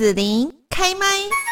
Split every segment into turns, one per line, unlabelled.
子琳开麦。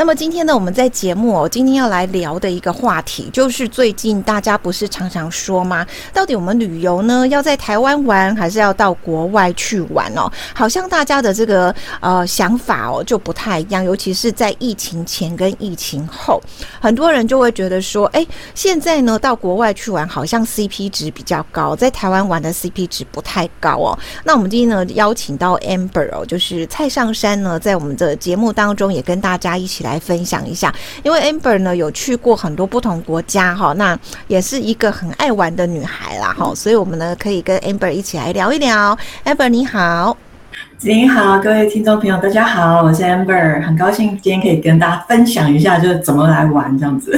那么今天呢，我们在节目哦，今天要来聊的一个话题，就是最近大家不是常常说吗？到底我们旅游呢，要在台湾玩，还是要到国外去玩哦？好像大家的这个呃想法哦就不太一样，尤其是在疫情前跟疫情后，很多人就会觉得说，哎，现在呢到国外去玩，好像 CP 值比较高，在台湾玩的 CP 值不太高哦。那我们今天呢邀请到 Amber 哦，就是蔡尚姗呢，在我们的节目当中也跟大家一起来。来分享一下，因为 Amber 呢有去过很多不同国家哈，那也是一个很爱玩的女孩啦哈，所以我们呢可以跟 Amber 一起来聊一聊。Amber 你好，
子琳好，各位听众朋友大家好，我是 Amber，很高兴今天可以跟大家分享一下，就是怎么来玩这样子。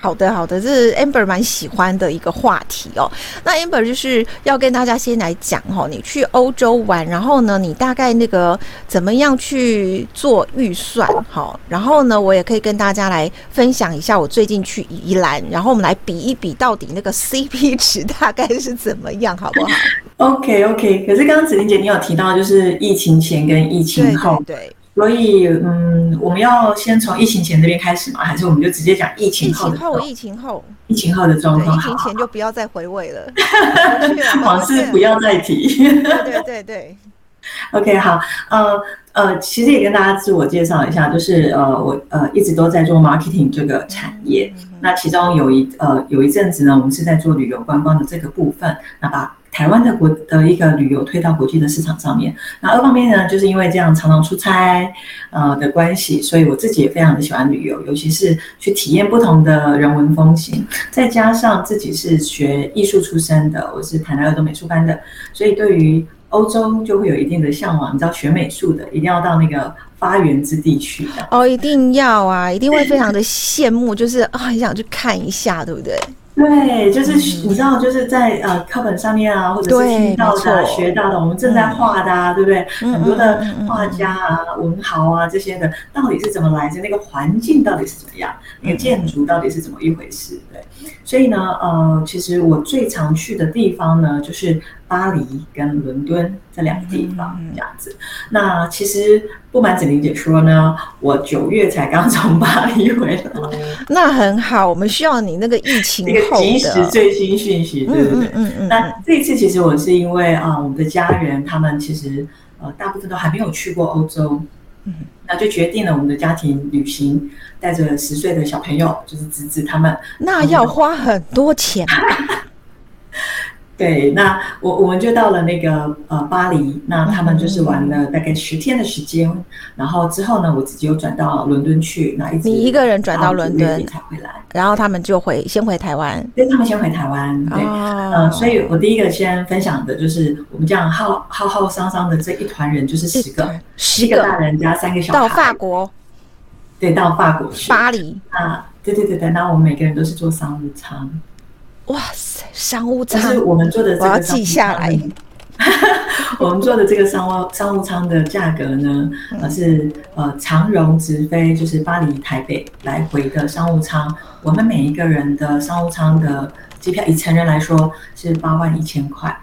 好的，好的，这是 Amber 蛮喜欢的一个话题哦。那 Amber 就是要跟大家先来讲哦，你去欧洲玩，然后呢，你大概那个怎么样去做预算？好，然后呢，我也可以跟大家来分享一下我最近去宜兰，然后我们来比一比到底那个 CP 值大概是怎么样，好不好？
OK OK。可是刚刚子琳姐你有提到就是疫情前跟疫情后，
对，对，对。
所以，嗯，我们要先从疫情前这边开始吗？还是我们就直接讲疫情后的？
疫情后，疫情后，
疫情后的状况。
疫情前就不要再回味了，
往事不要再提。
对对对对。
OK，好，呃呃，其实也跟大家自我介绍一下，就是呃，我呃一直都在做 marketing 这个产业。嗯、那其中有一呃有一阵子呢，我们是在做旅游观光的这个部分，那把。台湾的国的一个旅游推到国际的市场上面，那二方面呢，就是因为这样常常出差，呃的关系，所以我自己也非常的喜欢旅游，尤其是去体验不同的人文风情。再加上自己是学艺术出身的，我是台南儿童美术班的，所以对于欧洲就会有一定的向往。你知道学美术的一定要到那个发源之地去的
哦，一定要啊，一定会非常的羡慕，就是啊，很想去看一下，对不对？
对，就是你知道，就是在呃课本上面啊，或者是听到的、学到的，我们正在画的啊，对不对？很多的画家啊、文豪啊这些的，到底是怎么来着？那个环境到底是怎么样？那个建筑到底是怎么一回事？对，所以呢，呃，其实我最常去的地方呢，就是巴黎跟伦敦这两个地方，这样子。那其实不瞒子玲姐说呢，我九月才刚从巴黎回来。
那很好，我们需要你那个疫情后的
及时最新讯息，对不对？嗯嗯。那这一次其实我是因为啊，我们的家人他们其实呃大部分都还没有去过欧洲，嗯，那就决定了我们的家庭旅行，带着十岁的小朋友，就是侄子他们。
那要花很多钱。
对，那我我们就到了那个呃巴黎，那他们就是玩了大概十天的时间，嗯、然后之后呢，我自己又转到伦敦去，那一直
你一个人转到伦敦
才回来，
然后他们就回先回台湾，
对，他们先回台湾，对，嗯、哦。呃，所以我第一个先分享的就是我们这样浩浩浩桑桑的这一团人，就是十个，十个大人加三个小孩
到法国，
对，到法国去
巴黎。
啊，对对对对，那我们每个人都是坐商务舱。
哇塞，商务舱
是我们做的这个，
我要记下来。
我们做的这个商务商务舱的价格呢，呃是呃长荣直飞，就是巴黎台北来回的商务舱。我们每一个人的商务舱的机票，以成人来说是八万一千块。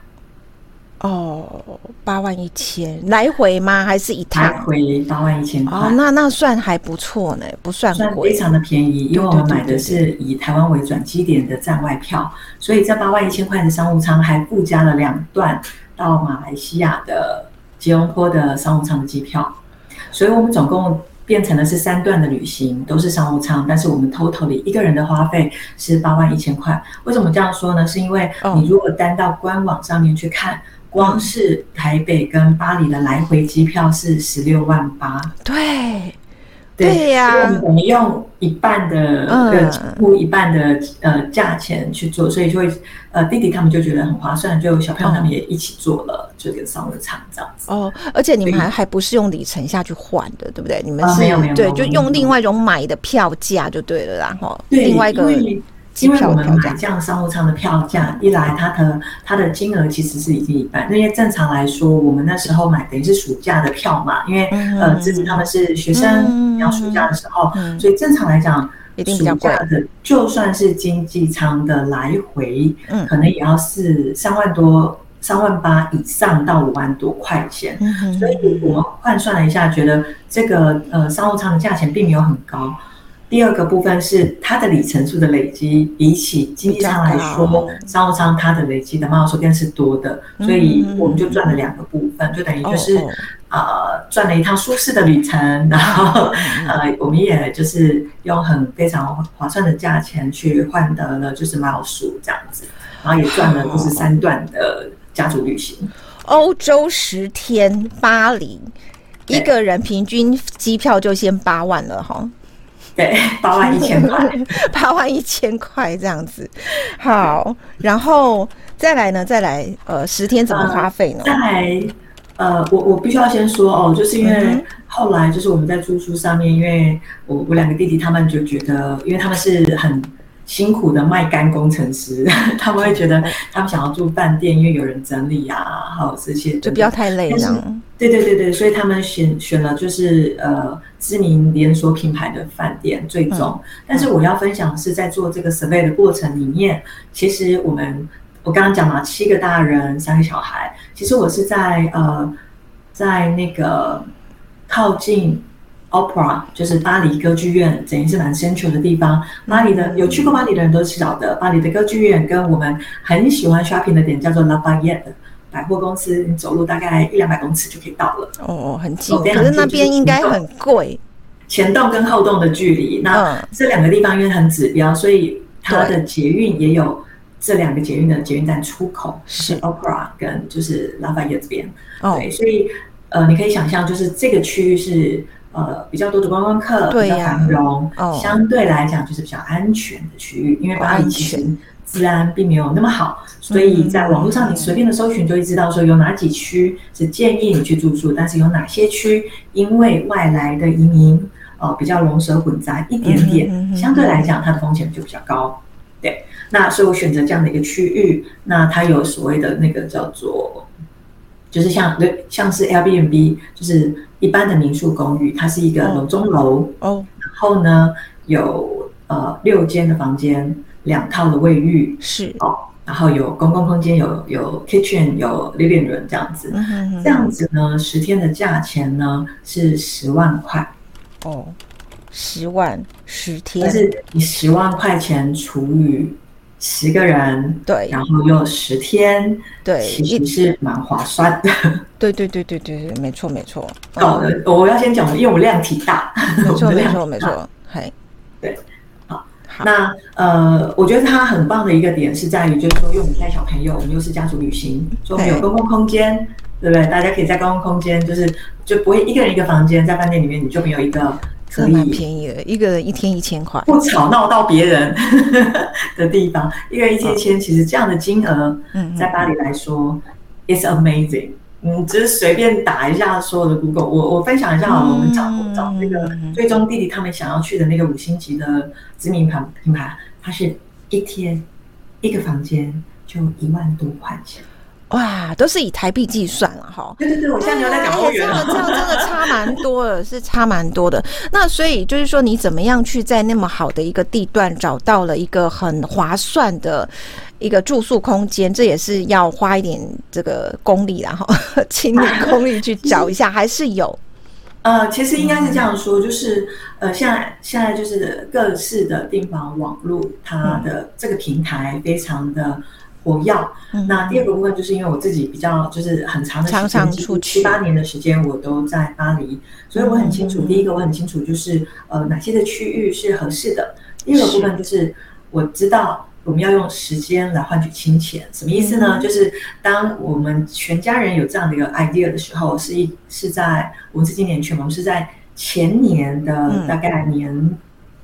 哦，八万一千来回吗？还是一趟？
来回八万一千块。
哦，那那算还不错呢，不算贵，
算非常的便宜。因为我们买的是以台湾为转机点的站外票，所以这八万一千块的商务舱还附加了两段到马来西亚的吉隆坡的商务舱的机票，所以我们总共变成了是三段的旅行，都是商务舱，但是我们 totally 一个人的花费是八万一千块。为什么这样说呢？是因为你如果单到官网上面去看。光是台北跟巴黎的来回机票是十六万八，
对，对呀，
我们用一半的呃，几乎一半的呃价钱去做，所以就会呃弟弟他们就觉得很划算，就小朋友他们也一起做了这个商务舱这样子。
哦，而且你们还还不是用里程下去换的，对不对？你们是对，就用另外一种买的票价就对了，然后另外一个。
因为我们买这样商务舱的票价，一来它的它的金额其实是已经一半，因为正常来说，我们那时候买等于是暑假的票嘛，因为呃，自己他们是学生，要暑假的时候，所以正常来讲，暑假的就算是经济舱的来回，可能也要是三万多。三万八以上到五万多块钱，所以我们换算了一下，觉得这个呃商务舱的价钱并没有很高。第二个部分是它的里程数的累积，比起经济舱来说，商务舱它的累积的 mile 数更是多的，所以我们就赚了两个部分，就等于就是呃赚了一趟舒适的旅程，然后呃我们也就是用很非常划算的价钱去换得了就是 mile 数这样子，然后也赚了就是三段的家族旅行，
欧洲十天巴黎，一个人平均机票就先八万了哈。
对，八万一千块，
八万一千块这样子。好，然后再来呢？再来，呃，十天怎么花费呢？
呃、再来，呃，我我必须要先说哦，就是因为后来就是我们在住宿上面，因为我我两个弟弟他们就觉得，因为他们是很。辛苦的卖干工程师，他们会觉得他们想要住饭店，因为有人整理啊，还有这些
就不要太累了。
对对对对，所以他们选选了就是呃知名连锁品牌的饭店最终。嗯、但是我要分享的是在做这个 survey 的过程里面，其实我们我刚刚讲了七个大人三个小孩，其实我是在呃在那个靠近。Opera 就是巴黎歌剧院，等于是蛮 central 的地方。巴黎的有去过巴黎的人都知道的，巴黎的歌剧院跟我们很喜欢 shopping 的点叫做 Lafayette 百货公司，你走路大概一两百公尺就可以到了。
哦，很近，可是那边应该很贵。
前栋跟后栋的距离，那这两个地方因为很指标，所以它的捷运也有这两个捷运的捷运站出口是 Opera 跟就是 Lafayette 这边。对，所以呃，你可以想象，就是这个区域是。呃，比较多的观光客，比较繁荣，哦、相对来讲就是比较安全的区域。因为巴黎其实治安并没有那么好，所以在网络上你随便的搜寻就会知道说有哪几区是建议你去住宿，但是有哪些区因为外来的移民呃比较龙蛇混杂一点点，相对来讲它的风险就比较高。对，那所以我选择这样的一个区域，那它有所谓的那个叫做，就是像对像是 Airbnb，就是。一般的民宿公寓，它是一个楼中楼哦，然后呢有呃六间的房间，两套的卫浴是。哦，然后有公共空间，有有 kitchen，有 living room 这样子，嗯、哼哼。这样子呢，十天的价钱呢是十万块。
哦，十万十天，
但是你十万块钱除以。十个人，对，然后又十天，对，其实是蛮划算的。
对对对对对对，没错没错。
哦，我要先讲，因为我量体大，
没错 没错没错，嘿，
对，好，那呃，我觉得它很棒的一个点是在于，就是说，因为我们带小朋友，我们又是家族旅行，所以我们有公共空间，对不对？大家可以在公共空间，就是就不会一个人一个房间，在饭店里面你就没有一个。可以
蛮便宜的，一个人一天一千块，
不吵闹到别人 的地方，一个人一天一千，其实这样的金额，在巴黎来说，it's amazing。嗯，只是随便打一下所有的 Google，我我分享一下，我们找找那个最终弟弟他们想要去的那个五星级的知名品品牌，它是一天一个房间就一万多块钱。
哇，都是以台币计算了哈。
对对对，我现在有在讲欧元了。
这样这样真的差蛮多的，是差蛮多的。那所以就是说，你怎么样去在那么好的一个地段找到了一个很划算的一个住宿空间？这也是要花一点这个功力然后请你功力去找一下，还是有。
呃，其实应该是这样说，就是呃，现在现在就是各式的订房网络，它的这个平台非常的。我要。那第二个部分就是因为我自己比较就是很长的时间，七八年的时间我都在巴黎，所以我很清楚。第一个我很清楚就是呃哪些的区域是合适的。第二个部分就是我知道我们要用时间来换取金钱，什么意思呢？就是当我们全家人有这样的一个 idea 的时候，是一是在我们是今年去，我们是在前年的大概年。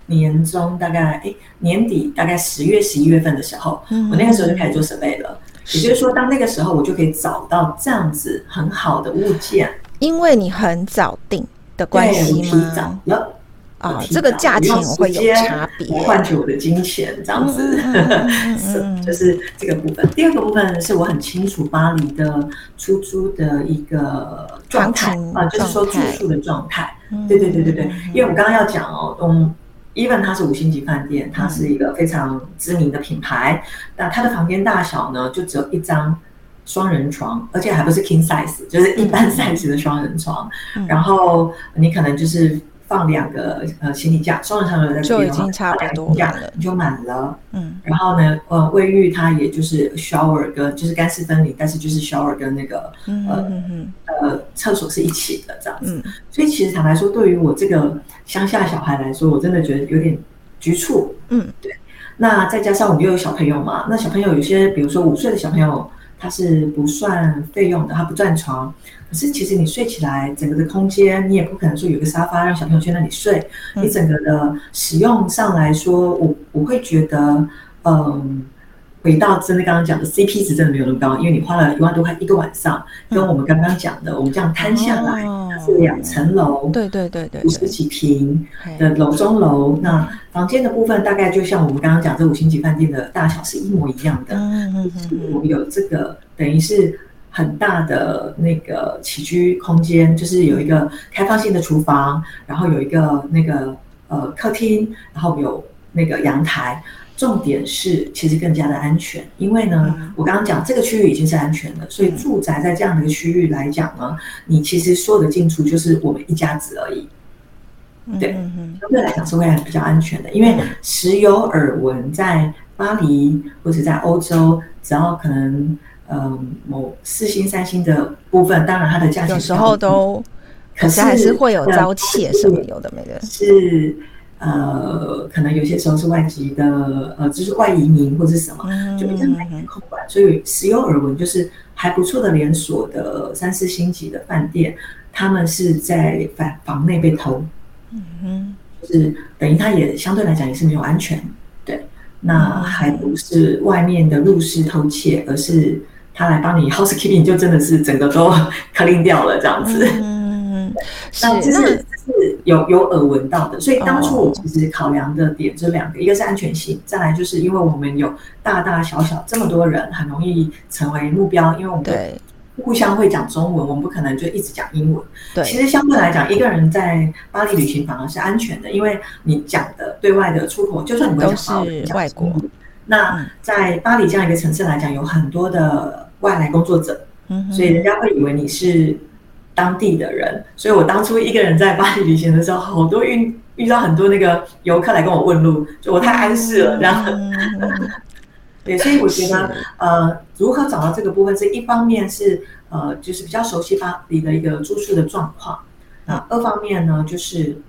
年中大概哎年底大概十月十一月份的时候，嗯、我那个时候就开始做设备了。也就是说，当那个时候我就可以找到这样子很好的物件，
因为你很早定的关系吗？提早了啊，这个价钱会有差别，
换取我的金钱这样子，是就是这个部分。第二个部分是我很清楚巴黎的出租的一个状态啊，就是说住宿的状态。嗯、对对对对对，因为我刚刚要讲哦，嗯。Even 它是五星级饭店，它是一个非常知名的品牌。那它的房间大小呢，就只有一张双人床，而且还不是 king size，就是一般 size 的双人床。
嗯、
然后你可能就是放两个呃行李架，双人床有在
就已经差不多了，
你就满了。
嗯，
然后呢，呃，卫浴它也就是 shower 跟就是干湿分离，但是就是 shower 跟那个呃嗯嗯呃厕所是一起的这样子。嗯、所以其实坦白说，对于我这个乡下小孩来说，我真的觉得有点局促。
嗯，
对。那再加上我们又有小朋友嘛，那小朋友有些，比如说五岁的小朋友，他是不算费用的，它不占床。可是其实你睡起来，整个的空间你也不可能说有个沙发让小朋友去那里睡。你整个的使用上来说，我我会觉得，嗯。回到真的刚刚讲的 CP 值真的没有那么高，因为你花了一万多块一个晚上，跟我们刚刚讲的，我们这样摊下来，它是两层楼，
对对对对，
五十几平的楼中楼，那房间的部分大概就像我们刚刚讲这五星级饭店的大小是一模一样的，嗯嗯嗯，我们有这个等于是很大的那个起居空间，就是有一个开放性的厨房，然后有一个那个呃客厅，然后有那个阳台。重点是，其实更加的安全，因为呢，嗯、我刚刚讲这个区域已经是安全的，所以住宅在这样的一个区域来讲呢，你其实所有的进出就是我们一家子而已。对，相对来讲是会比较安全的，因为时有耳闻，在巴黎或者在欧洲，只要可能嗯、呃、某四星、三星的部分，当然它的价钱有
时候都，可是还是会有遭窃什么有的没的，
是。呃，可能有些时候是外籍的，呃，就是外移民或者是什么，就比较难以控管。所以时有耳闻，就是还不错的连锁的三四星级的饭店，他们是在房房内被偷，嗯哼，就是等于他也相对来讲也是没有安全，对，那还不是外面的入室偷窃，而是他来帮你 housekeeping，就真的是整个都 clean 掉了这样子，嗯，那这是。有有耳闻到的，所以当初我其实考量的点这两个，一个是安全性，再来就是因为我们有大大小小这么多人，很容易成为目标，因为我们对互相会讲中文，我们不可能就一直讲英文。对，其实相对来讲，一个人在巴黎旅行反而是安全的，因为你讲的对外的出口，就算你不会讲法语，外国，那在巴黎这样一个城市来讲，有很多的外来工作者，嗯所以人家会以为你是。当地的人，所以我当初一个人在巴黎旅行的时候，好多遇遇到很多那个游客来跟我问路，就我太安适了，这样。对，所以我觉得，呃，如何找到这个部分，是一方面是呃，就是比较熟悉巴黎的一个住宿的状况，那二方面呢，就是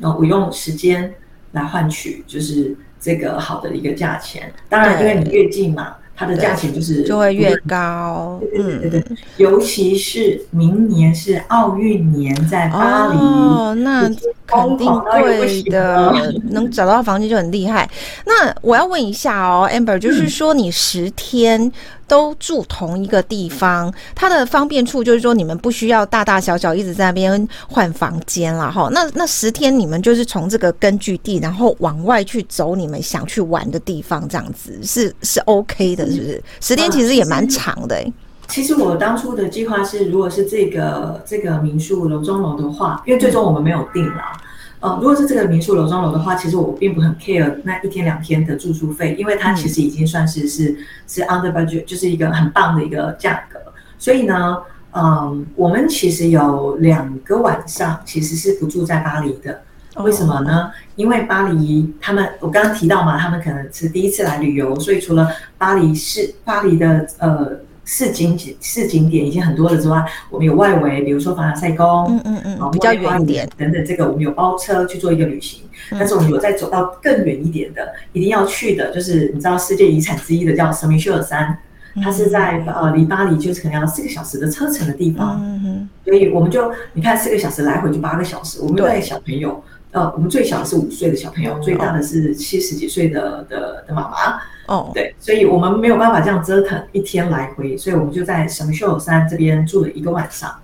呃，我用时间来换取就是这个好的一个价钱。当然，因为你越近嘛。它的价钱就是
就会越高，
对对对，尤其是明年是奥运年，在巴黎，
哦，那肯定贵的，能找到房间就很厉害。那我要问一下哦，Amber，就是说你十天都住同一个地方，它的方便处就是说你们不需要大大小小一直在那边换房间了哈。那那十天你们就是从这个根据地，然后往外去走你们想去玩的地方，这样子是是 OK 的，是不是？十天其实也蛮长的，欸。
其实我当初的计划是，如果是这个这个民宿楼中楼的话，因为最终我们没有定啦。呃，如果是这个民宿楼中楼的话，其实我并不很 care 那一天两天的住宿费，因为它其实已经算是是是 under budget，就是一个很棒的一个价格。所以呢，嗯，我们其实有两个晚上其实是不住在巴黎的。为什么呢？因为巴黎他们我刚刚提到嘛，他们可能是第一次来旅游，所以除了巴黎市巴黎的呃。市景景市景点已经很多了之外，我们有外围，比如说凡尔赛宫，嗯嗯嗯，比较远一点。等等，这个我们有包车去做一个旅行。嗯、但是我们有再走到更远一点的，一定要去的，就是你知道世界遗产之一的叫圣米歇尔山，它是在呃离巴黎就是可能要四个小时的车程的地方。嗯嗯，所以我们就你看四个小时来回就八个小时，我们带小朋友，呃，我们最小的是五岁的小朋友，最大的是七十几岁的的的妈妈。哦，对，所以我们没有办法这样折腾一天来回，所以我们就在圣米秀尔山这边住了一个晚上。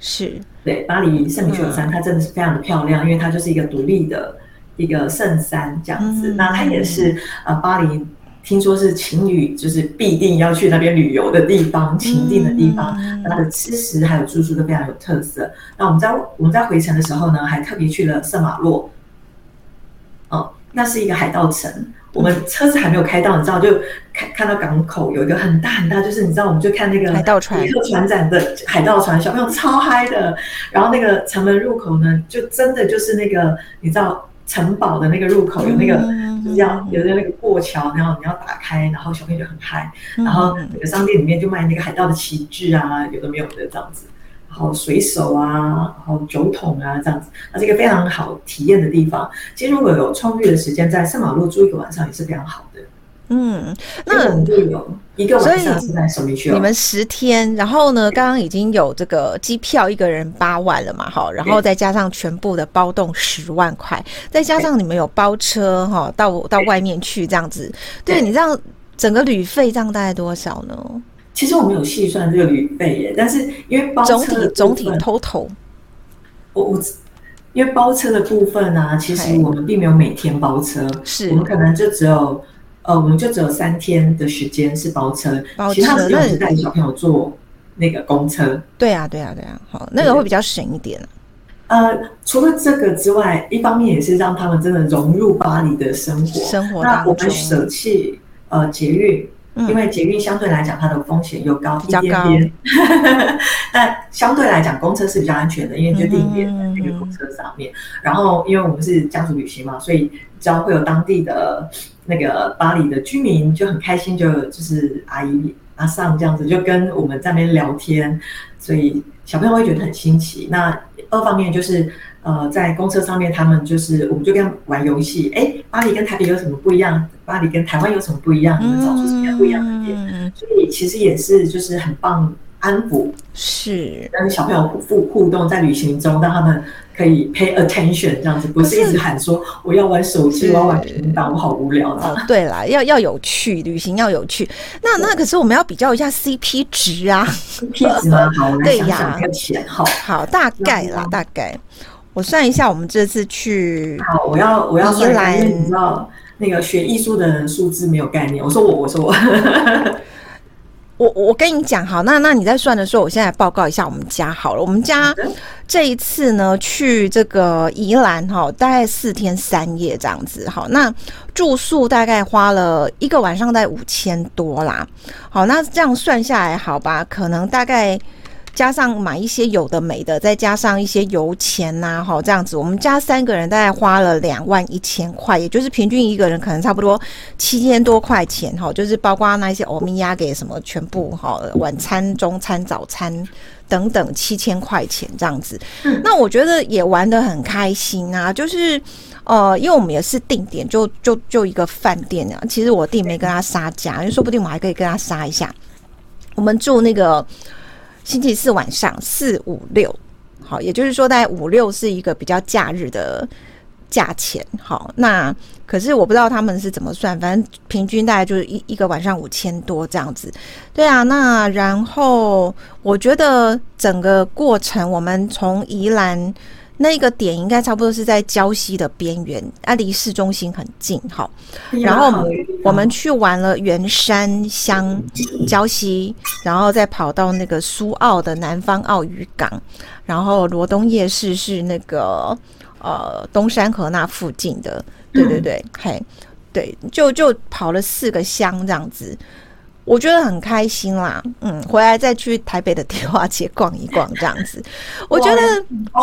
是，
对，巴黎圣米秀尔山它真的是非常的漂亮，嗯、因为它就是一个独立的一个圣山这样子。嗯、那它也是呃巴黎，听说是情侣就是必定要去那边旅游的地方，情定的地方。嗯、那它的吃食还有住宿都非常有特色。那我们在我们在回程的时候呢，还特别去了圣马洛。哦，那是一个海盗城。我们车子还没有开到，你知道，就看看到港口有一个很大很大，就是你知道，我们就看那个
海盗船，
一个船长的海盗船，小朋友超嗨的。然后那个城门入口呢，就真的就是那个你知道城堡的那个入口有那个。就是要有的那个过桥，然后你要打开，然后小朋友就很嗨，然后那个商店里面就卖那个海盗的旗帜啊，有的没有的这样子，然后水手啊，然后酒桶啊这样子，那是一个非常好体验的地方。其实如果有充裕的时间，在圣马洛住一个晚上也是非常好的。嗯，那我们就有一个晚上是在首里区，
你们十天，然后呢，刚刚已经有这个机票一个人八万了嘛，哈，然后再加上全部的包动十万块，再加上你们有包车哈，到到外面去这样子，对，对。你这样整个旅费这样大概多少呢？
其实我没有细算这个旅费耶，但是因为包车
总体总体 total，
我我因为包车的部分呢、啊，其实我们并没有每天包车，是。我们可能就只有。呃，我们就只有三天的时间是包车，包车其他时间是带小朋友坐那个公车。
对啊，对啊，对啊，好，那个会比较省一点。
呃，除了这个之外，一方面也是让他们真的融入巴黎的生活。
生活
那我们舍弃呃捷运，嗯，因为捷运相对来讲它的风险又高一点点。但相对来讲，公车是比较安全的，因为就定点在那个公车上面，嗯。然后，因为我们是家族旅行嘛，所以只要会有当地的。那个巴黎的居民就很开心，就就是阿姨阿上这样子，就跟我们在那边聊天，所以小朋友会觉得很新奇。那二方面就是，呃，在公车上面，他们就是我们就跟他们玩游戏，哎，巴黎跟台北有什么不一样？巴黎跟台湾有什么不一样？你们找出什么样不一样的点？所以其实也是就是很棒。安抚是跟小朋友互互动，在旅行中让他们可以 pay attention 这样子，不是一直喊说我要玩手机，我要玩平板，我好无聊的。
哦，对啦，要要有趣，旅行要有趣。那那可是我们要比较一下 CP 值啊
，CP 值吗？好，我来想想那个钱。好，
好，大概啦，大概我算一下，我们这次去。
好，我要我要算来，你知道那个学艺术的人数字没有概念。我说我，我说我。
我我跟你讲好，那那你在算的时候，我现在报告一下我们家好了。我们家这一次呢，去这个宜兰哈，大概四天三夜这样子。好，那住宿大概花了一个晚上，大概五千多啦。好，那这样算下来，好吧，可能大概。加上买一些有的没的，再加上一些油钱呐、啊，好这样子，我们家三个人大概花了两万一千块，也就是平均一个人可能差不多七千多块钱，哈，就是包括那些欧米亚给什么全部哈，晚餐、中餐、早餐等等七千块钱这样子。那我觉得也玩得很开心啊，就是呃，因为我们也是定点，就就就一个饭店啊，其实我弟没跟他杀价，因为说不定我还可以跟他杀一下。我们住那个。星期四晚上四五六，好，也就是说，在五六是一个比较假日的价钱。好，那可是我不知道他们是怎么算，反正平均大概就是一一个晚上五千多这样子。对啊，那然后我觉得整个过程，我们从宜兰。那个点应该差不多是在礁溪的边缘，啊，离市中心很近，好。然后我们我们去玩了圆山乡、礁溪，然后再跑到那个苏澳的南方澳渔港，然后罗东夜市是那个呃东山河那附近的，对对对，嘿，对，就就跑了四个乡这样子。我觉得很开心啦，嗯，回来再去台北的迪化街逛一逛，这样子，我觉得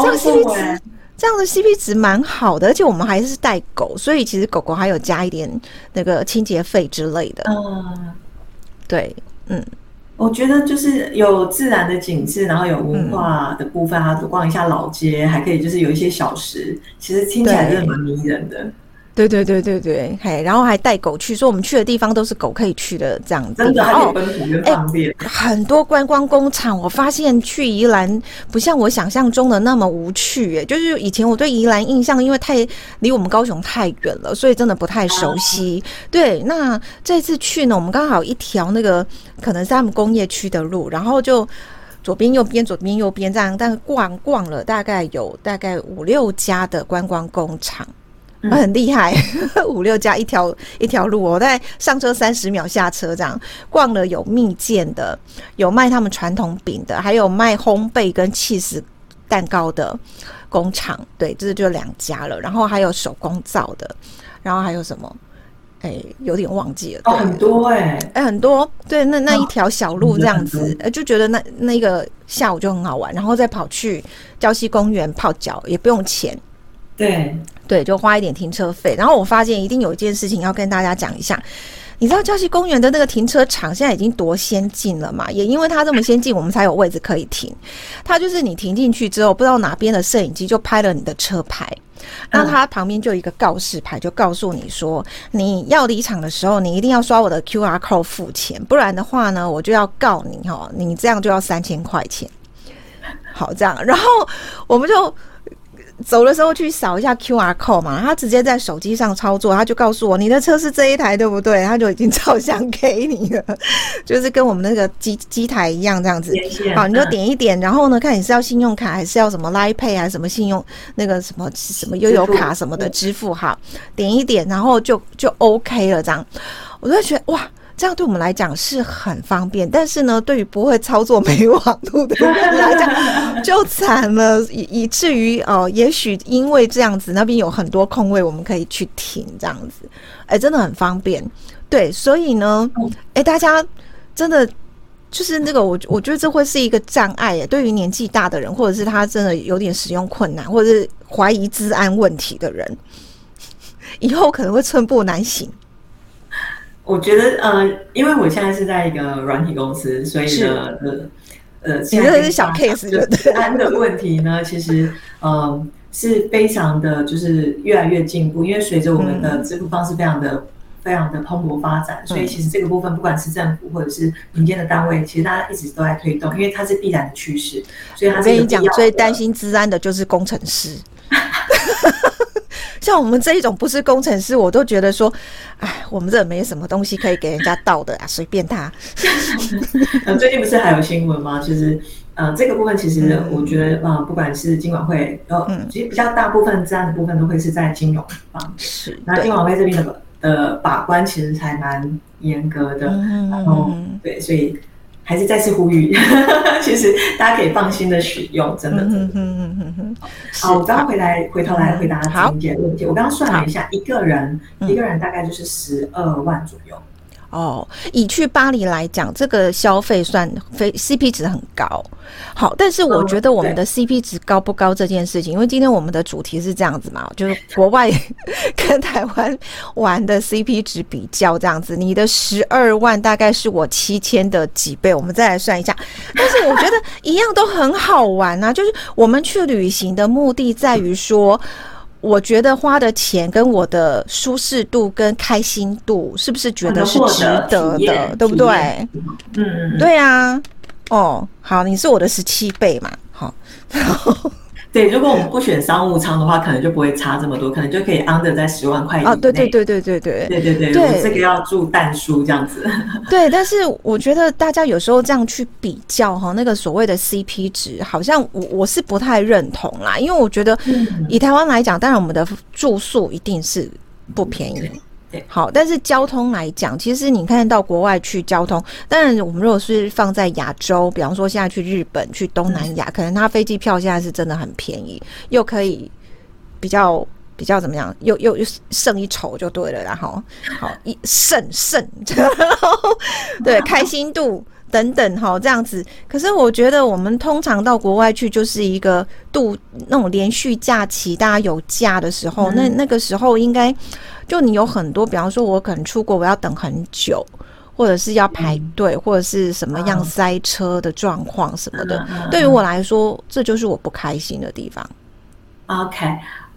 这样 CP 值，这样的 CP 值蛮好的，而且我们还是带狗，所以其实狗狗还有加一点那个清洁费之类的。嗯，对，嗯，
我觉得就是有自然的景致，然后有文化的部分，还有逛一下老街，还可以就是有一些小食，其实听起来真的蛮迷人的。
对对对对对，嘿，然后还带狗去，说我们去的地方都是狗可以去的，这样子。
真的，还有奔驰的方便。
很多观光工厂，我发现去宜兰不像我想象中的那么无趣，哎，就是以前我对宜兰印象，因为太离我们高雄太远了，所以真的不太熟悉。啊、对，那这次去呢，我们刚好一条那个可能是他们工业区的路，然后就左边右边左边右边这样，但是逛逛了大概有大概五六家的观光工厂。很厉害，五六家一条一条路，我在上车三十秒下车这样逛了，有蜜饯的，有卖他们传统饼的，还有卖烘焙跟 cheese 蛋糕的工厂，对，这就两家了。然后还有手工皂的，然后还有什么？哎、欸，有点忘记了。
哦，很多哎、欸，
哎、欸，很多。对，那那一条小路这样子，
哦、
就觉得那那个下午就很好玩，然后再跑去礁溪公园泡脚，也不用钱。
对
对，就花一点停车费。然后我发现一定有一件事情要跟大家讲一下。你知道郊溪公园的那个停车场现在已经多先进了嘛？也因为它这么先进，我们才有位置可以停。它就是你停进去之后，不知道哪边的摄影机就拍了你的车牌，那它旁边就有一个告示牌，就告诉你说，你要离场的时候，你一定要刷我的 QR code 付钱，不然的话呢，我就要告你哈，你这样就要三千块钱。好，这样，然后我们就。走的时候去扫一下 QR code 嘛，他直接在手机上操作，他就告诉我你的车是这一台对不对？他就已经照相给你了，就是跟我们那个机机台一样这样子。好，你就点一点，然后呢，看你是要信用卡还是要什么 Line Pay 还是什么信用那个什么什么悠游卡什么的支付哈，点一点，然后就就 OK 了这样。我就觉得哇。这样对我们来讲是很方便，但是呢，对于不会操作没网络的人来讲就惨了，以以至于哦、呃，也许因为这样子，那边有很多空位，我们可以去停这样子，哎，真的很方便。对，所以呢，哎，大家真的就是那个，我我觉得这会是一个障碍耶，对于年纪大的人，或者是他真的有点使用困难，或者是怀疑治安问题的人，以后可能会寸步难行。
我觉得呃，因为我现在是在一个软体公司，所以呢，呃呃，你
这个是小 case，就治。
安的问题呢，其实嗯、呃，是非常的，就是越来越进步。因为随着我们的支付方式非常的、嗯、非常的蓬勃发展，所以其实这个部分，不管是政府或者是民间的单位，其实大家一直都在推动，因为它是必然的趋势。所以他是，我跟你讲，
最担心治安的就是工程师。像我们这一种不是工程师，我都觉得说，哎，我们这没什么东西可以给人家倒的啊，随便他。
最近不是还有新闻吗？就是呃，这个部分其实我觉得啊、呃，不管是金管会，呃，其实比较大部分这样的部分都会是在金融方。是。那金管会这边的的把关其实还蛮严格的，然后对，所以。还是再次呼吁，其实大家可以放心的使用，真的，嗯。嗯嗯嗯嗯。好，我刚刚回来，回头来回答子玲姐的问题。我刚刚算了一下，一个人一个人大概就是十二万左右。
哦，以去巴黎来讲，这个消费算非 CP 值很高。好，但是我觉得我们的 CP 值高不高这件事情，因为今天我们的主题是这样子嘛，就是国外跟台湾玩的 CP 值比较这样子。你的十二万大概是我七千的几倍，我们再来算一下。但是我觉得一样都很好玩啊，就是我们去旅行的目的在于说。我觉得花的钱跟我的舒适度跟开心度，是不是觉得是值得的，对不对？
嗯嗯，
对啊。哦，好，你是我的十七倍嘛？好，然后。
对，如果我们不选商务舱的话，可能就不会差这么多，可能就可以 under 在十万块以内。啊，
对对对对对对
对对对，对这个要住淡书这样子。
对，但是我觉得大家有时候这样去比较哈，那个所谓的 CP 值，好像我我是不太认同啦，因为我觉得以台湾来讲，当然我们的住宿一定是不便宜。
对，
好，但是交通来讲，其实你看到国外去交通，当然我们如果是放在亚洲，比方说现在去日本、去东南亚，可能它飞机票现在是真的很便宜，又可以比较比较怎么样，又又又胜一筹就对了，然后好一胜胜，然后对 开心度等等哈这样子。可是我觉得我们通常到国外去就是一个度那种连续假期，大家有假的时候，那那个时候应该。就你有很多，比方说，我可能出国，我要等很久，或者是要排队，或者是什么样塞车的状况什么的。对于我来说，这就是我不开心的地方。
OK，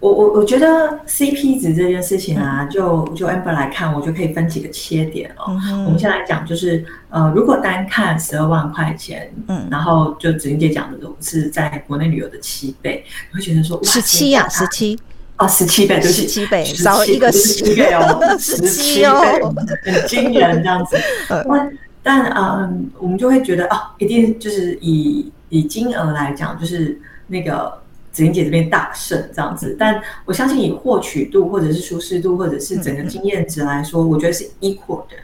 我我我觉得 CP 值这件事情啊，就就 Amber 来看，我就可以分几个切点哦。我们先来讲，就是呃，如果单看十二万块钱，嗯，然后就子英姐讲的，都是在国内旅游的七倍，你会觉得说
十七呀，十七。
哦，十七倍，
十七倍，少一个十七
倍哦，十七哦，很惊人这样子。但但嗯，我们就会觉得哦，一定就是以以金额来讲，就是那个子玲姐这边大胜这样子。但我相信以获取度或者是舒适度或者是整个经验值来说，我觉得是 equal 的。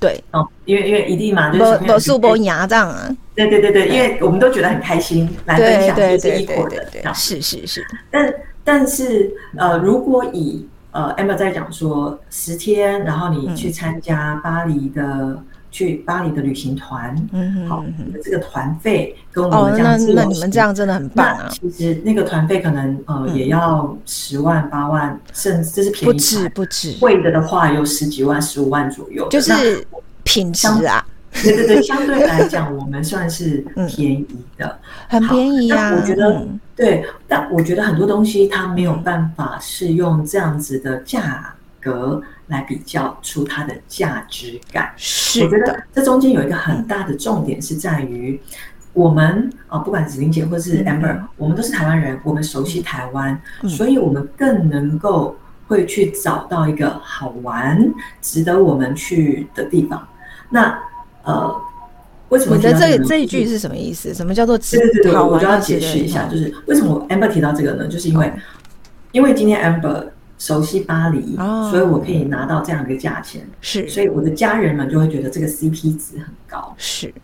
对
哦，因为因为一定嘛，就是
不素不牙这样啊。
对对对对，因为我们都觉得很开心来分享，就是 equal 的，
是是是。
但但是，呃，如果以呃 Emma 在讲说十天，然后你去参加巴黎的、嗯、去巴黎的旅行团，嗯哼，好，这个团费跟我们这样子、
哦，那那你们这样真的很棒啊！
其实那个团费可能呃、嗯、也要十万八万，甚至这是便宜，
不止不止，
贵的的话有十几万十五万左右，
就是品质啊。
对对对，相对来讲，我们算是 便宜的，
嗯、很便宜啊。
我觉得、嗯、对，但我觉得很多东西它没有办法是用这样子的价格来比较出它的价值感。
是，
我觉得这中间有一个很大的重点是在于，我们啊、呃，不管子玲姐或是 Amber，、嗯、我们都是台湾人，我们熟悉台湾，嗯、所以我们更能够会去找到一个好玩、值得我们去的地方。那呃，为什么
你的这这一句是什么意思？什么叫做
对对对，我就要解释一下，就是为什么 Amber 提到这个呢？就是因为，因为今天 Amber 熟悉巴黎，所以我可以拿到这样一个价钱，是，所以我的家人们就会觉得这个 CP 值很高。
是，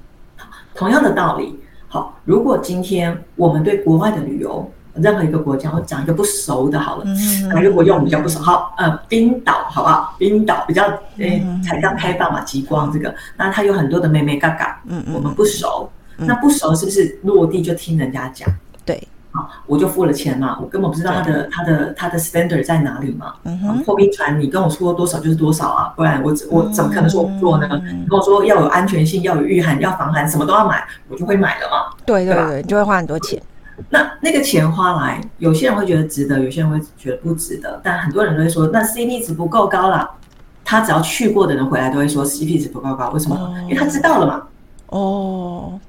同样的道理。好，如果今天我们对国外的旅游，任何一个国家，我讲一个不熟的，好了，哪个国家我们比较不熟？好，呃，冰岛，好不好？冰岛比较，诶、欸，才刚开放嘛，极光这个，那它有很多的妹妹嘎嘎，嗯嗯，我们不熟，那不熟是不是落地就听人家讲？对，好，我就付了钱嘛，我根本不知道他的他的他的 standard 在哪里嘛，破冰船你跟我说多少就是多少啊，不然我我怎么可能说我不做呢？你跟我说要有安全性，要有御寒，要防寒，什么都要买，我就会买了嘛，
对对对，就会花很多钱。
那那个钱花来，有些人会觉得值得，有些人会觉得不值得。但很多人都会说，那 CP 值不够高了。他只要去过的人回来都会说 CP 值不够高，为什么？哦、因为他知道了嘛。哦。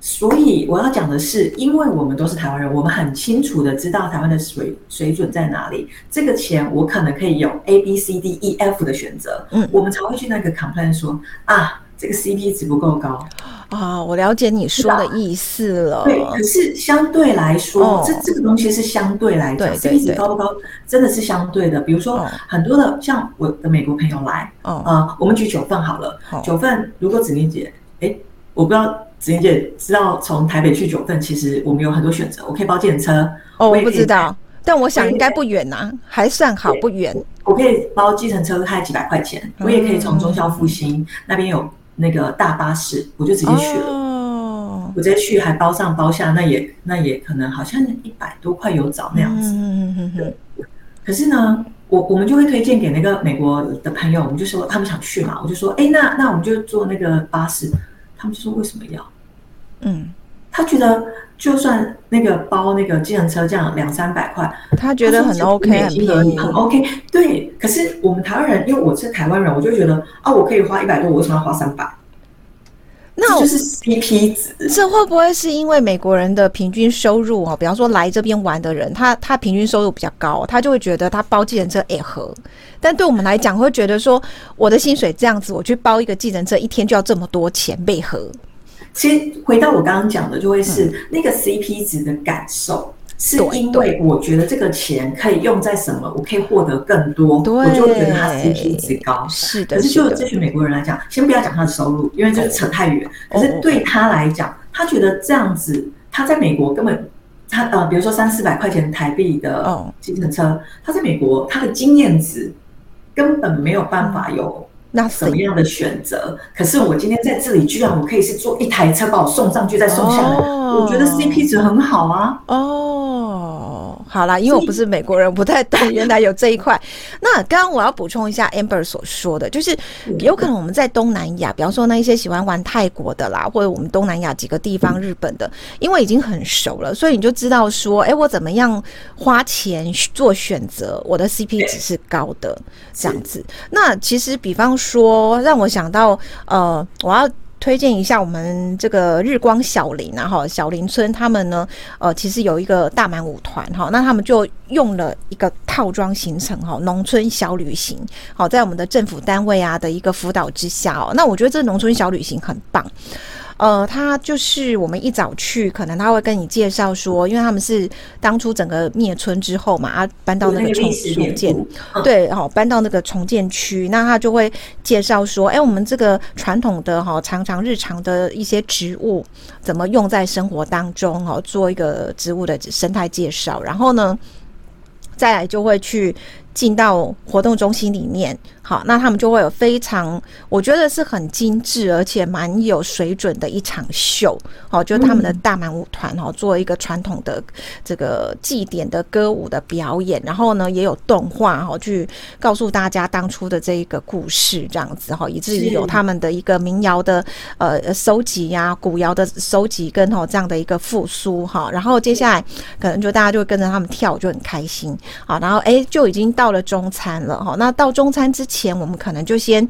所以我要讲的是，因为我们都是台湾人，我们很清楚的知道台湾的水水准在哪里。这个钱我可能可以有 A B C D E F 的选择。嗯。我们才会去那个 complain 说啊。这个 CP 值不够高
啊，我了解你说的意思了。
对，可是相对来说，哦、这这个东西是相对来讲，CP 值高不高，真的是相对的。比如说，很多的、哦、像我的美国朋友来，哦、呃，我们举九份好了，哦、九份如果子玲姐，哎，我不知道子妍姐知道从台北去九份，其实我们有很多选择，我可以包计程车。
哦，我不知道，但我想应该不远呐、啊，还算好，不远。
我可以包计程车开几百块钱，我也可以从中孝复兴那边有。那个大巴士，我就直接去了。哦，我直接去还包上包下，那也那也可能好像一百多块有找那样子。嗯嗯嗯。可是呢，我我们就会推荐给那个美国的朋友，我们就说他们想去嘛，我就说，哎，那那我们就坐那个巴士。他们就说为什么要？嗯，他觉得就算那个包那个计程车这样两三百块，
他觉得很 OK，很便宜，
很 OK。对，可是我们台湾人，因为我是台湾人，我就觉得啊，我可以花一百多，我为什么要花三百？那我就是 CP 值。
这会不会是因为美国人的平均收入哦？比方说来这边玩的人，他他平均收入比较高，他就会觉得他包计程车也合。但对我们来讲，会觉得说我的薪水这样子，我去包一个计程车，一天就要这么多钱，为何？
其实回到我刚刚讲的，就会是那个 CP 值的感受。是因为我觉得这个钱可以用在什么，我可以获得更多，我就会觉得它 CP 值高。
是的，
可是就这群美国人来讲，先不要讲他的收入，因为这扯太远。可是对他来讲，他觉得这样子，他在美国根本他呃，比如说三四百块钱台币的计程车，他在美国他的经验值根本没有办法有那什么样的选择。可是我今天在这里，居然我可以是坐一台车把我送上去再送下来，我觉得 CP 值很好啊。哦。
好啦，因为我不是美国人，不太懂 原来有这一块。那刚刚我要补充一下 Amber 所说的，就是有可能我们在东南亚，比方说那一些喜欢玩泰国的啦，或者我们东南亚几个地方，日本的，因为已经很熟了，所以你就知道说，哎，我怎么样花钱做选择，我的 CP 值是高的这样子。那其实比方说，让我想到，呃，我要。推荐一下我们这个日光小林啊，哈，小林村他们呢，呃，其实有一个大满舞团哈，那他们就用了一个套装行程哈，农村小旅行，好，在我们的政府单位啊的一个辅导之下哦，那我觉得这农村小旅行很棒。呃，他就是我们一早去，可能他会跟你介绍说，因为他们是当初整个灭村之后嘛，啊，搬到那个重重建，对，好，搬到那个重建区，那他就会介绍说，哎、欸，我们这个传统的哈，常常日常的一些植物怎么用在生活当中，哦，做一个植物的生态介绍，然后呢，再来就会去。进到活动中心里面，好，那他们就会有非常，我觉得是很精致而且蛮有水准的一场秀，好，就是他们的大满舞团哈，做一个传统的这个祭典的歌舞的表演，然后呢也有动画哈，去告诉大家当初的这一个故事，这样子哈，以至于有他们的一个民谣的呃收集呀，古谣的收集跟哈这样的一个复苏哈，然后接下来可能就大家就会跟着他们跳就很开心。好，然后哎就已经到了中餐了哈，那到中餐之前我们可能就先。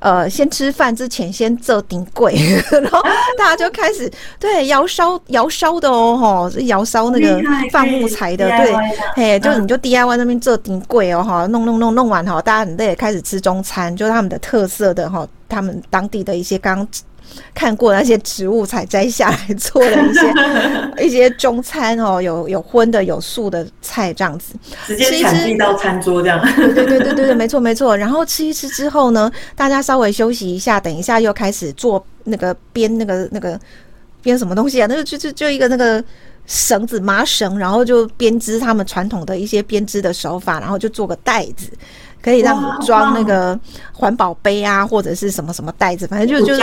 呃，先吃饭之前先做顶柜，然后大家就开始对窑烧窑烧的哦，吼，是窑烧那个放木材的，对，嘿，就你就 DIY 那边做顶柜哦，哈，弄弄弄弄完哈，大家很累，开始吃中餐，就是他们的特色的哈，他们当地的一些刚。看过那些植物采摘下来做的一些 一些中餐哦，有有荤的有素的菜这样子，
直接产地到餐桌这样。
对对对对对对，没错没错。然后吃一吃之后呢，大家稍微休息一下，等一下又开始做那个编那个那个编什么东西啊？那个就就就一个那个绳子麻绳，然后就编织他们传统的一些编织的手法，然后就做个袋子。可以让你装那个环保杯啊，或者是什么什么袋子，反正就就是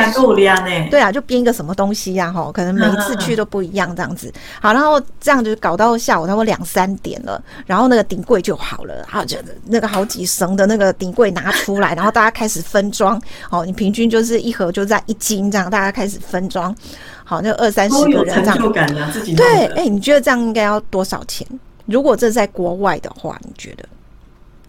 对啊，就编一个什么东西呀，哈，可能每一次去都不一样这样子。好，然后这样就搞到下午差不多两三点了，然后那个顶柜就好了，然后就那个好几绳的那个顶柜拿出来，然后大家开始分装。哦，你平均就是一盒就在一斤这样，大家开始分装。好，那二三十个人这样。对，哎，你觉得这样应该要多少钱？如果这在国外的话，你觉得？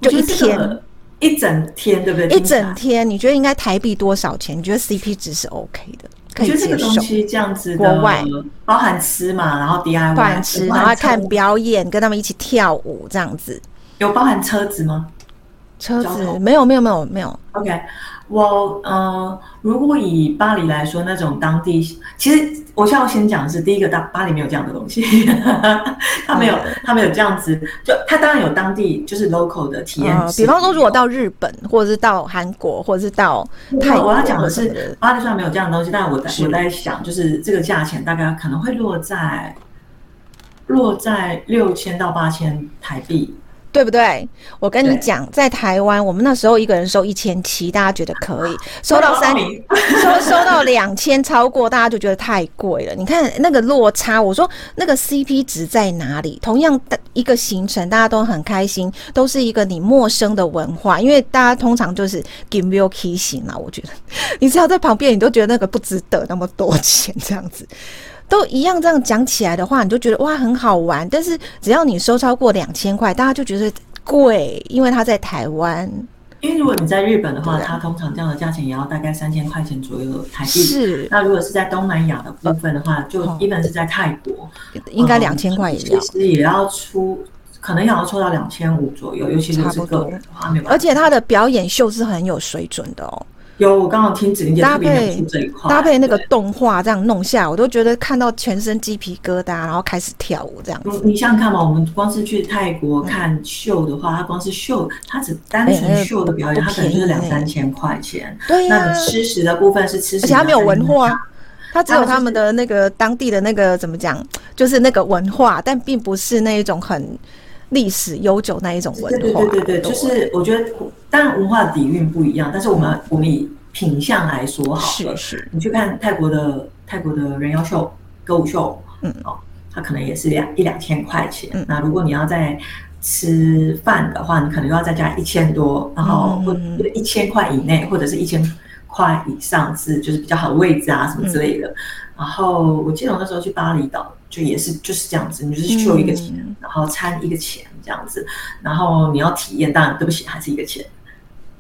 就一天，
一整天，对不对？
一整天，你觉得应该台币多少钱？你觉得 CP 值是 OK 的，可以接受。
这个东西这样子，
国外
包含吃嘛，然后 DIY，
包含吃，然后看表演，跟他们一起跳舞，这样子。
有包含车子吗？
车子没有，没有，没有，没有。
OK。我呃，如果以巴黎来说，那种当地，其实我需要先讲的是，第一个，大巴黎没有这样的东西，他没有，他没有这样子，就他当然有当地就是 local 的体验、呃。
比方说，如果到日本，或者是到韩国，或者是到泰国，
我要讲的是巴黎虽然没有这样的东西，但我在我在想，就是这个价钱大概可能会落在落在六千到八千台币。
对不对？我跟你讲，在台湾，我们那时候一个人收一千七，大家觉得可以；收到三，收 收到两千，超过大家就觉得太贵了。你看那个落差，我说那个 CP 值在哪里？同样的一个行程，大家都很开心，都是一个你陌生的文化，因为大家通常就是 give me a kiss 啊，我觉得 你只要在旁边，你都觉得那个不值得那么多钱这样子。都一样，这样讲起来的话，你就觉得哇很好玩。但是只要你收超过两千块，大家就觉得贵，因为它在台湾。
因为如果你在日本的话，它通常这样的价钱也要大概三千块钱左右的台币。
是。
那如果是在东南亚的部分的话，就一般是在泰国，
应该两千块也要。
其实也要出，可能也要抽到两千五左右，尤其是这个人的话。
而且它的表演秀是很有水准的哦。
有，我刚好听子玲姐搭配
搭配那个动画这样弄下，我都觉得看到全身鸡皮疙瘩，然后开始跳舞这样子。
你想想看嘛，我们光是去泰国看秀的话，它光是秀，它只单纯秀的表演，它可能就是两三千块钱。对呀。那吃食的部分是吃食，
而且它没有文化，它只有他们的那个当地的那个怎么讲，就是那个文化，但并不是那一种很。历史悠久那一种文化，
对对对就是我觉得，当然文化底蕴不一样，但是我们我们以品相来说好了，是是，你去看泰国的泰国的人妖秀、歌舞秀，嗯。哦，它可能也是两一两千块钱。嗯、那如果你要在吃饭的话，你可能要再加一千多，然后或一千块以内，或者是一千块以上是就是比较好的位置啊什么之类的。嗯、然后我记得我那时候去巴厘岛。就也是就是这样子，你就是收一个钱，嗯、然后餐一个钱这样子，然后你要体验，当然对不起，还是一个钱。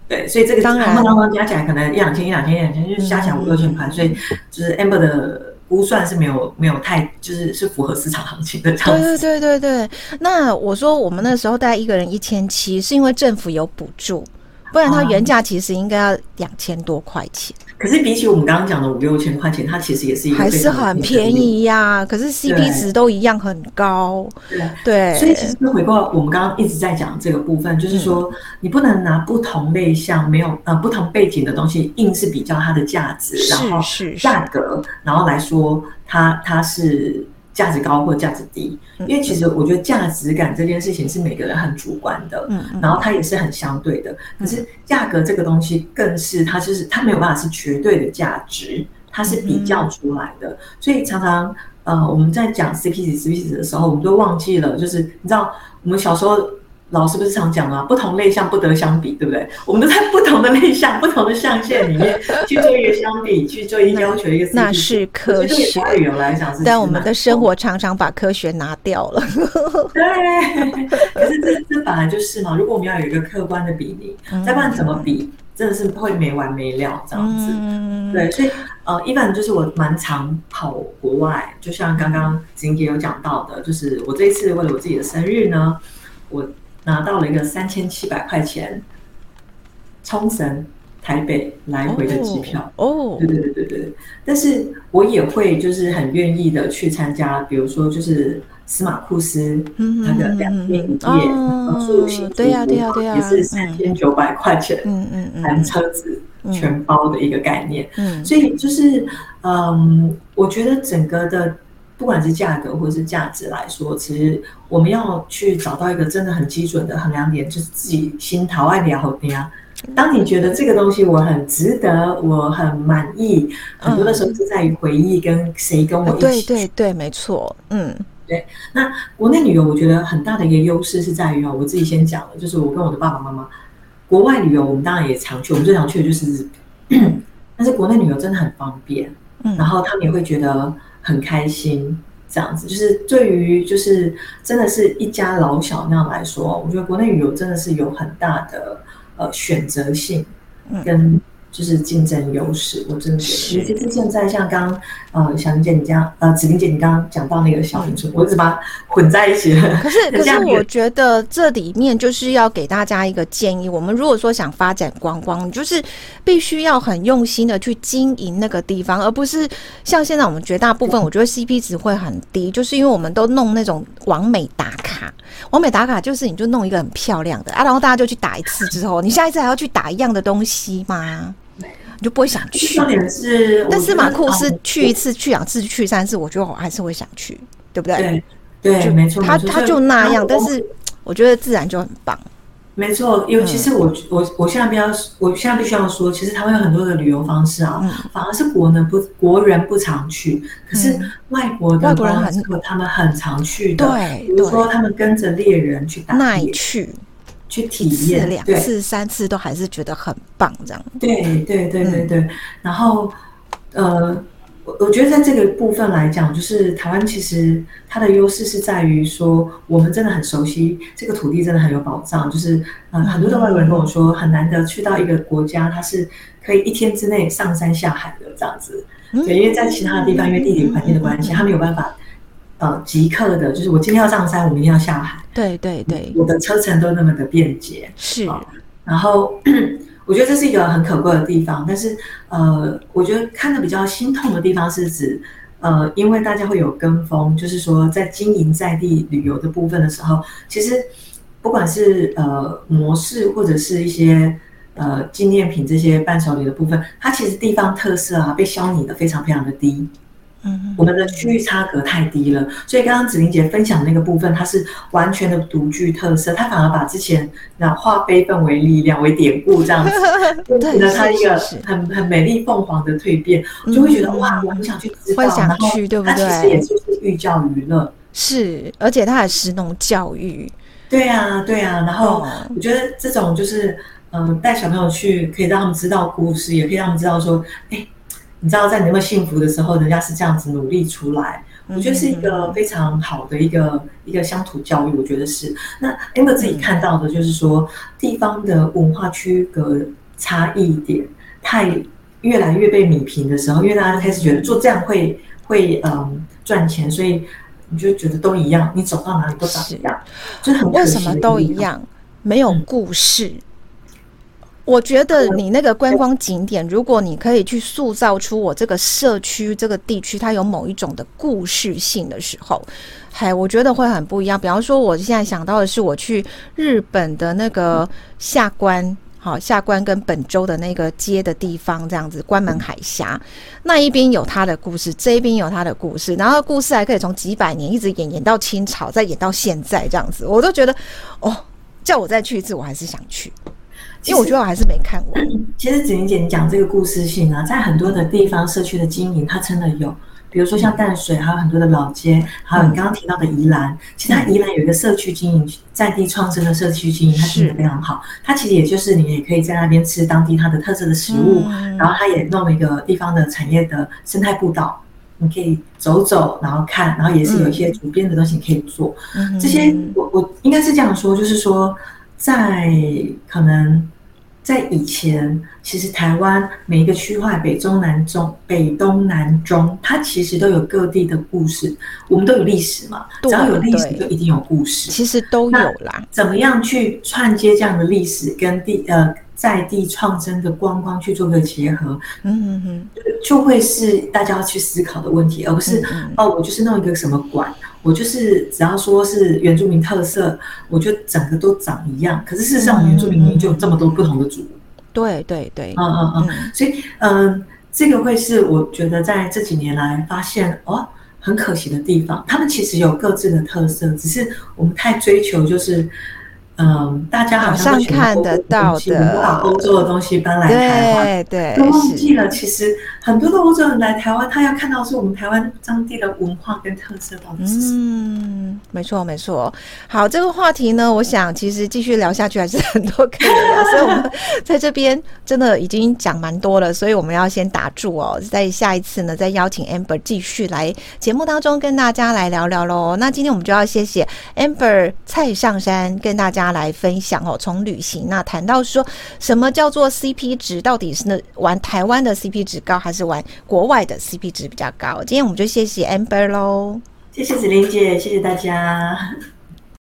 对，所以这个当然，当当加起来可能一两千、一两千、一两千，就加起来五六千块。所以就是 Amber 的估算是没有没有太，就是是符合市场行情的这样子。
对对对对对。那我说我们那时候大概一个人一千七，是因为政府有补助。不然它原价其实应该要两千多块钱，
可是比起我们刚刚讲的五六千块钱，它其实也是一个
还是很便宜呀、啊。可是 CP 值都一样很高，对对。
所以其实回过我们刚刚一直在讲这个部分，就是说你不能拿不同类项、没有呃不同背景的东西，硬是比较它的价值，然后是价格，然后来说它它是价值高或价值低，因为其实我觉得价值感这件事情是每个人很主观的，嗯，然后它也是很相对的。可是价格这个东西更是它就是它没有办法是绝对的价值，它是比较出来的。所以常常呃我们在讲 CP 值 CP 值的时候，我们都忘记了，就是你知道我们小时候。老师不是常讲啊，不同类项不得相比，对不对？我们都在不同的类项、不同的象限里面 去做一个相比，去做一个要求一个。
那是科学。
旅游来讲是，
但我们的生活常常把科学拿掉了。
对，可是这这本来就是嘛。如果我们要有一个客观的比例，再不然怎么比，真的是会没完没了这样子。嗯、对，所以呃，一般就是我蛮常跑国外，就像刚刚子玲姐有讲到的，就是我这一次为了我自己的生日呢，我。拿到了一个三千七百块钱，冲绳、台北来回的机票。哦，对对对对对。但是我也会就是很愿意的去参加，比如说就是司马库斯他的两天一夜住行，对呀对呀对呀，也是三千九百块钱，嗯嗯嗯，含车子全包的一个概念。嗯，所以就是嗯，我觉得整个的。不管是价格或者是价值来说，其实我们要去找到一个真的很基准的衡量点，就是自己心头爱聊的呀。当你觉得这个东西我很值得，我很满意，很多的时候是在于回忆跟谁跟我一起。对
对对，没错。嗯，
对。那国内旅游，我觉得很大的一个优势是在于哦，我自己先讲了，就是我跟我的爸爸妈妈，国外旅游我们当然也常去，我们最常去的就是日本，但是国内旅游真的很方便，嗯，然后他们也会觉得。很开心，这样子就是对于就是真的是一家老小那样来说，我觉得国内旅游真的是有很大的呃选择性跟。就是竞争优势，我真的觉得，尤其是现在像刚呃小玲姐你这样，呃子玲姐你刚刚讲到那个小林村，我一直把它混在一起了。
可是可是我觉得这里面就是要给大家一个建议，我们如果说想发展观光，你就是必须要很用心的去经营那个地方，而不是像现在我们绝大部分，我觉得 CP 值会很低，就是因为我们都弄那种完美打卡，完美打卡就是你就弄一个很漂亮的啊，然后大家就去打一次之后，你下一次还要去打一样的东西吗？你就不会想去。
重点是，
但是马库斯去一次、去两次、去三次，我觉得我还是会想去，对不对？
对，没错。
他他就那样，但是我觉得自然就很棒。
没错，尤其是我我我现在比较，我现在必须要说，其实台湾有很多的旅游方式啊，反而是国呢不国人不常去，可是外国的外国人很他们很常去的。对，比如说他们跟着猎人去打猎去。去体验
两次、三次都还是觉得很棒，这样。
对对对对对。然后，呃，我我觉得在这个部分来讲，就是台湾其实它的优势是在于说，我们真的很熟悉这个土地，真的很有保障。就是，呃，很多的外国人跟我说，很难得去到一个国家，它是可以一天之内上山下海的这样子。对，因为在其他的地方，因为地理环境的关系，他没有办法。呃，即刻的，就是我今天要上山，我明天要下海。
对对对，
我的车程都那么的便捷。
是，
然后我觉得这是一个很可贵的地方。但是，呃，我觉得看的比较心痛的地方是指，呃，因为大家会有跟风，就是说在经营在地旅游的部分的时候，其实不管是呃模式或者是一些呃纪念品这些伴手礼的部分，它其实地方特色啊被消弭的非常非常的低。嗯，我们的区域差隔太低了，所以刚刚子玲姐分享的那个部分，它是完全的独具特色，它反而把之前那化悲愤为力量为典故这样子，变成了它一个很很美丽凤凰的蜕变，我就会觉得哇，我很想去知道，
去，对不对？它
其实也就是寓教于乐，
是，而且它还是那种教育，
对啊，对啊，然后我觉得这种就是嗯，带小朋友去，可以让他们知道故事，也可以让他们知道说，哎。你知道，在你那么幸福的时候，人家是这样子努力出来，我觉得是一个非常好的一个一个乡土教育。我觉得是。那 Amber 自己看到的，就是说地方的文化区隔差异点太越来越被米平的时候，因为大家开始觉得做这样会会嗯赚钱，所以你就觉得都一样，你走到哪里都长一样，就很
为什么都一样？没有故事。嗯我觉得你那个观光景点，如果你可以去塑造出我这个社区、这个地区它有某一种的故事性的时候，嗨，我觉得会很不一样。比方说，我现在想到的是我去日本的那个下关。好下关跟本州的那个街的地方，这样子关门海峡那一边有他的故事，这一边有他的故事，然后故事还可以从几百年一直演演到清朝，再演到现在这样子，我都觉得哦，叫我再去一次，我还是想去，因为我觉得我还是没看过。
其实子玲姐你讲这个故事性啊，在很多的地方社区的经营，它真的有。比如说像淡水，还有很多的老街，还有你刚刚提到的宜兰，其实它宜兰有一个社区经营，在地创生的社区经营，它经营非常好。它其实也就是你也可以在那边吃当地它的特色的食物，然后它也弄了一个地方的产业的生态步道，你可以走走，然后看，然后也是有一些主编的东西可以做。这些我我应该是这样说，就是说在可能。在以前，其实台湾每一个区块，北中南中、北东南中，它其实都有各地的故事。我们都有历史嘛，只要有历史，就一定有故事。
其实都有啦。
怎么样去串接这样的历史跟地呃在地创生的观光去做个结合？嗯嗯嗯，就会是大家要去思考的问题，而不是嗯嗯哦，我就是弄一个什么馆。我就是只要说是原住民特色，我就整个都长一样。可是事实上，原住民民就有这么多不同的族。
对对对，
嗯嗯嗯。所以，嗯，这个会是我觉得在这几年来发现哦，很可惜的地方。他们其实有各自的特色，只是我们太追求就是。嗯，大家好像
看得到的，
把欧洲的东西搬来台湾，
对，
都忘记了。其实很多的欧洲人来台湾，他要看到是我们台湾当地的文化跟特色到底是什么。
嗯，没错没错。好，这个话题呢，我想其实继续聊下去还是很多可以聊，所以我们在这边真的已经讲蛮多了，所以我们要先打住哦，在下一次呢，再邀请 Amber 继续来节目当中跟大家来聊聊喽。那今天我们就要谢谢 Amber 蔡尚山跟大家。来分享哦，从旅行那谈到说什么叫做 CP 值，到底是那玩台湾的 CP 值高，还是玩国外的 CP 值比较高？今天我们就谢谢 Amber 喽，
谢谢子玲姐，谢谢大家。